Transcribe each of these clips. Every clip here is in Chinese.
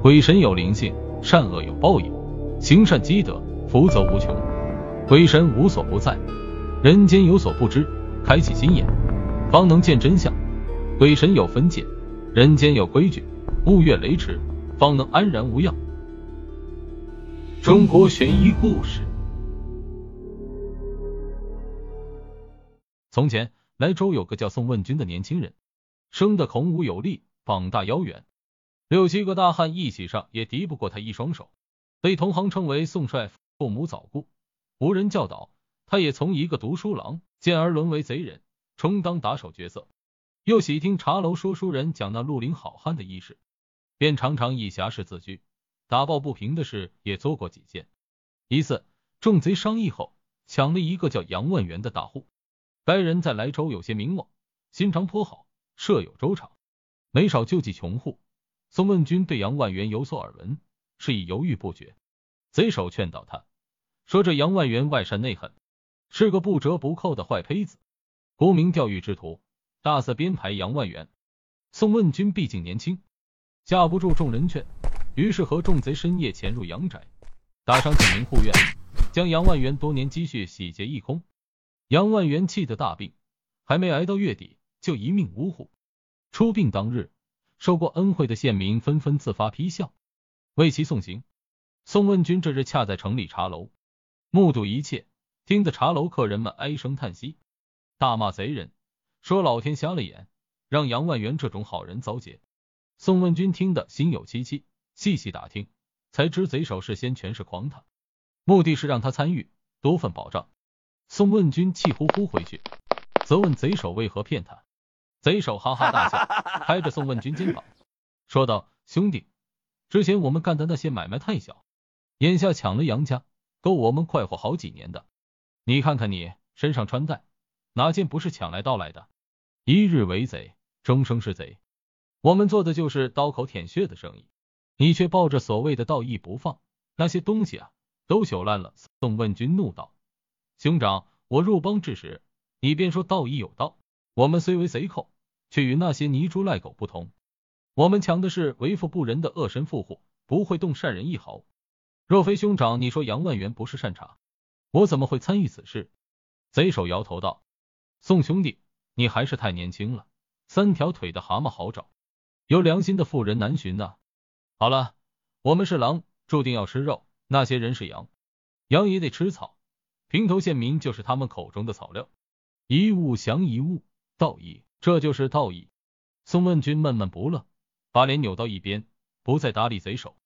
鬼神有灵性，善恶有报应，行善积德，福泽无穷。鬼神无所不在，人间有所不知，开启心眼，方能见真相。鬼神有分界，人间有规矩，勿越雷池，方能安然无恙。中国悬疑故事。从前，莱州有个叫宋问君的年轻人，生得孔武有力，膀大腰圆，六七个大汉一起上也敌不过他一双手，被同行称为宋帅。父母早故。无人教导，他也从一个读书郎，渐而沦为贼人，充当打手角色。又喜听茶楼说书人讲那绿林好汉的轶事，便常常以侠士自居，打抱不平的事也做过几件。一次，众贼商议后，抢了一个叫杨万元的大户。该人在莱州有些名望，心肠颇好，设有粥厂，没少救济穷户。宋问君对杨万元有所耳闻，是以犹豫不决。贼首劝导他。说这杨万元外善内狠，是个不折不扣的坏胚子，沽名钓誉之徒，大肆编排杨万元。宋问君毕竟年轻，架不住众人劝，于是和众贼深夜潜入杨宅，打伤几名护院，将杨万元多年积蓄洗劫一空。杨万元气得大病，还没挨到月底，就一命呜呼。出殡当日，受过恩惠的县民纷纷自发批笑，为其送行。宋问君这日恰在城里茶楼。目睹一切，听得茶楼客人们唉声叹息，大骂贼人，说老天瞎了眼，让杨万元这种好人遭劫。宋问君听得心有戚戚，细细打听，才知贼首事先全是诓他，目的是让他参与多份保障。宋问君气呼呼回去，责问贼首为何骗他。贼首哈哈大笑，拍着宋问君肩膀，说道：“兄弟，之前我们干的那些买卖太小，眼下抢了杨家。”够我们快活好几年的，你看看你身上穿戴，哪件不是抢来盗来的？一日为贼，终生是贼。我们做的就是刀口舔血的生意，你却抱着所谓的道义不放，那些东西啊，都朽烂了。宋问君怒道：“兄长，我入帮之时，你便说道义有道。我们虽为贼寇，却与那些泥猪赖狗不同，我们抢的是为富不仁的恶神富户，不会动善人一毫。”若非兄长，你说杨万元不是善茬，我怎么会参与此事？贼首摇头道：“宋兄弟，你还是太年轻了，三条腿的蛤蟆好找，有良心的妇人难寻呐。好了，我们是狼，注定要吃肉；那些人是羊，羊也得吃草。平头县民就是他们口中的草料。一物降一物，道义，这就是道义。”宋问君闷闷不乐，把脸扭到一边，不再搭理贼首。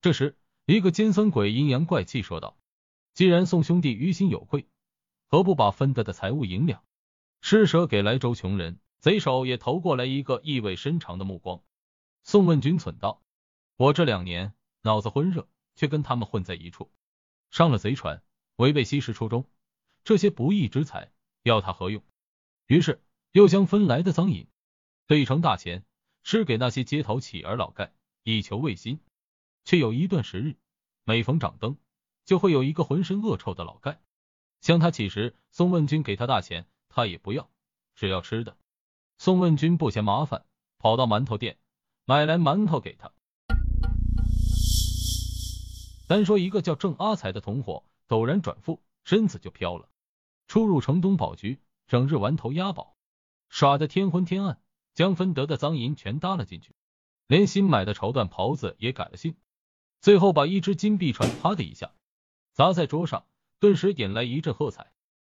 这时。一个尖酸鬼阴阳怪气说道：“既然宋兄弟于心有愧，何不把分得的财物银两施舍给莱州穷人？”贼首也投过来一个意味深长的目光。宋问君忖道：“我这两年脑子昏热，却跟他们混在一处，上了贼船，违背西施初衷，这些不义之财要他何用？”于是又将分来的赃银兑成大钱，施给那些街头乞儿老丐，以求慰心。却有一段时日，每逢掌灯，就会有一个浑身恶臭的老丐向他乞食。宋问君给他大钱，他也不要，只要吃的。宋问君不嫌麻烦，跑到馒头店买来馒头给他。单说一个叫郑阿才的同伙，陡然转富，身子就飘了，出入城东宝局，整日玩头押宝，耍得天昏天暗，将分得的赃银全搭了进去，连新买的绸缎袍子也改了性。最后把一只金币串啪的一下砸在桌上，顿时引来一阵喝彩。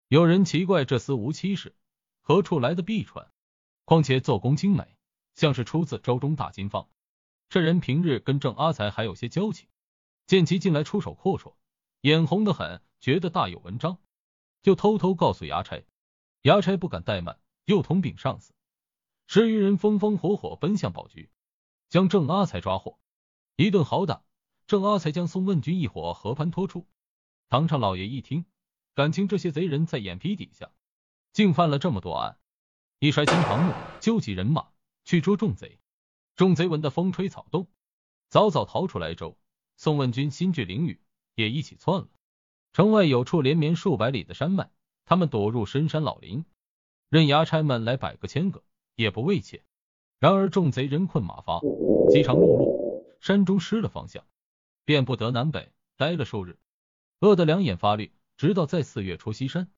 有人奇怪这厮无妻室，何处来的币船？况且做工精美，像是出自周中大金坊。这人平日跟郑阿才还有些交情，见其进来出手阔绰，眼红的很，觉得大有文章，就偷偷告诉衙差。衙差不敢怠慢，又通禀上司，十余人风风火火奔向宝局，将郑阿才抓获，一顿好打。郑阿才将宋问君一伙和盘托出，堂上老爷一听，感情这些贼人在眼皮底下，竟犯了这么多案，一摔金堂木，纠集人马去捉众贼。众贼闻得风吹草动，早早逃出来州。宋问君心惧囹圄，也一起窜了。城外有处连绵数百里的山脉，他们躲入深山老林，任衙差们来百个千个，也不畏怯。然而众贼人困马乏，饥肠辘辘。山中失了方向，便不得南北，待了数日，饿得两眼发绿，直到在四月初西山，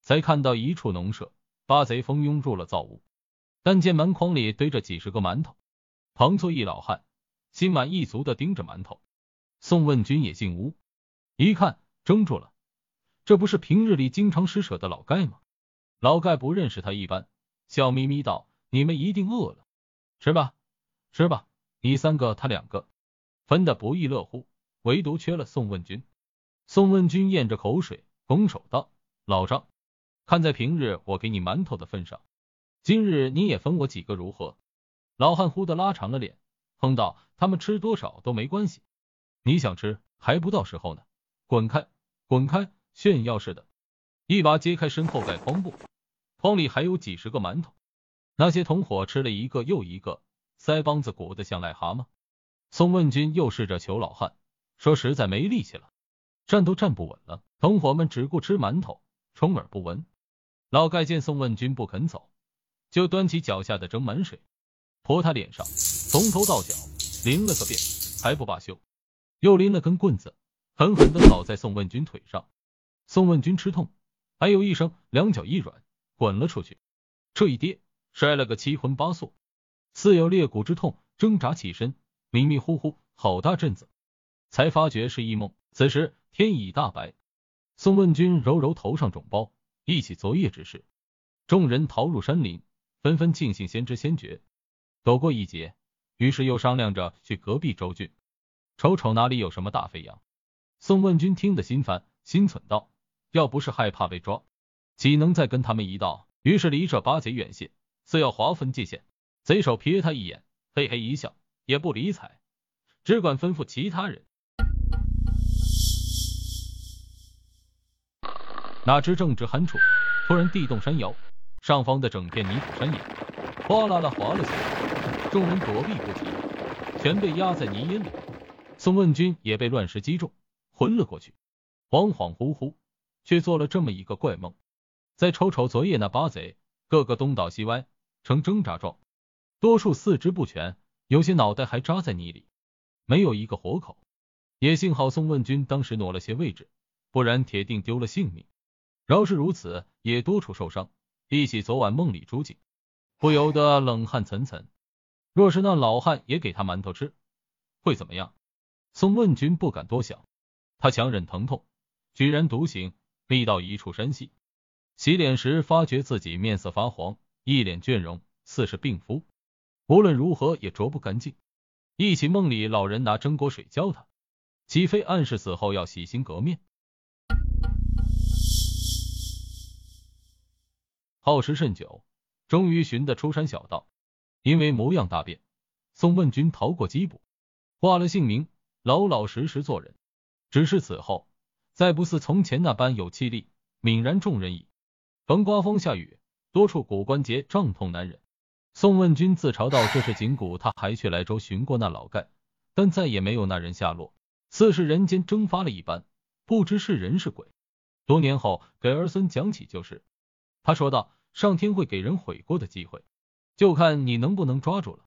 才看到一处农舍，八贼蜂拥入了灶屋，但见门筐里堆着几十个馒头，庞错一老汉心满意足的盯着馒头。宋问君也进屋，一看怔住了，这不是平日里经常施舍的老盖吗？老盖不认识他一般，笑眯眯道：“你们一定饿了，吃吧，吃吧。”你三个，他两个，分得不亦乐乎，唯独缺了宋问君。宋问君咽着口水，拱手道：“老张，看在平日我给你馒头的份上，今日你也分我几个如何？”老汉忽的拉长了脸，哼道：“他们吃多少都没关系，你想吃还不到时候呢，滚开，滚开！”炫耀似的，一把揭开身后盖方布，筐里还有几十个馒头，那些同伙吃了一个又一个。腮帮子鼓得像癞蛤蟆，宋问君又试着求老汉，说实在没力气了，站都站不稳了。同伙们只顾吃馒头，充耳不闻。老盖见宋问君不肯走，就端起脚下的蒸满水，泼他脸上，从头到脚淋了个遍，还不罢休，又拎了根棍子，狠狠的扫在宋问君腿上。宋问君吃痛，哎呦一声，两脚一软，滚了出去，这一跌，摔了个七荤八素。似有裂骨之痛，挣扎起身，迷迷糊糊好大阵子，才发觉是一梦。此时天已大白，宋问君揉揉头上肿包，忆起昨夜之事。众人逃入山林，纷纷庆幸先知先觉，躲过一劫。于是又商量着去隔壁州郡，瞅瞅哪里有什么大肥羊。宋问君听得心烦，心忖道：要不是害怕被抓，岂能再跟他们一道？于是离这八贼远些，似要划分界限。贼首瞥他一眼，嘿嘿一笑，也不理睬，只管吩咐其他人。哪知正值酣处，突然地动山摇，上方的整片泥土山岩哗啦啦滑了下来，众人躲避不及，全被压在泥烟里。宋问君也被乱石击中，昏了过去，恍恍惚惚，却做了这么一个怪梦。再瞅瞅昨夜那八贼，个个东倒西歪，呈挣扎状。多数四肢不全，有些脑袋还扎在泥里，没有一个活口。也幸好宋问君当时挪了些位置，不然铁定丢了性命。饶是如此，也多处受伤。忆起昨晚梦里诸景，不由得冷汗涔涔。若是那老汉也给他馒头吃，会怎么样？宋问君不敢多想，他强忍疼痛，居然独行，立到一处山隙，洗脸时发觉自己面色发黄，一脸倦容，似是病夫。无论如何也着不干净。忆起梦里老人拿蒸锅水浇他，岂非暗示死后要洗心革面？耗时甚久，终于寻得出山小道。因为模样大变，宋问君逃过缉捕，挂了姓名，老老实实做人。只是此后再不似从前那般有气力，泯然众人矣。逢刮风下雨，多处骨关节胀痛难忍。宋问君自嘲道：“这是紧骨，他还去莱州寻过那老丐，但再也没有那人下落，似是人间蒸发了一般，不知是人是鬼。”多年后给儿孙讲起就是，他说道：“上天会给人悔过的机会，就看你能不能抓住了。”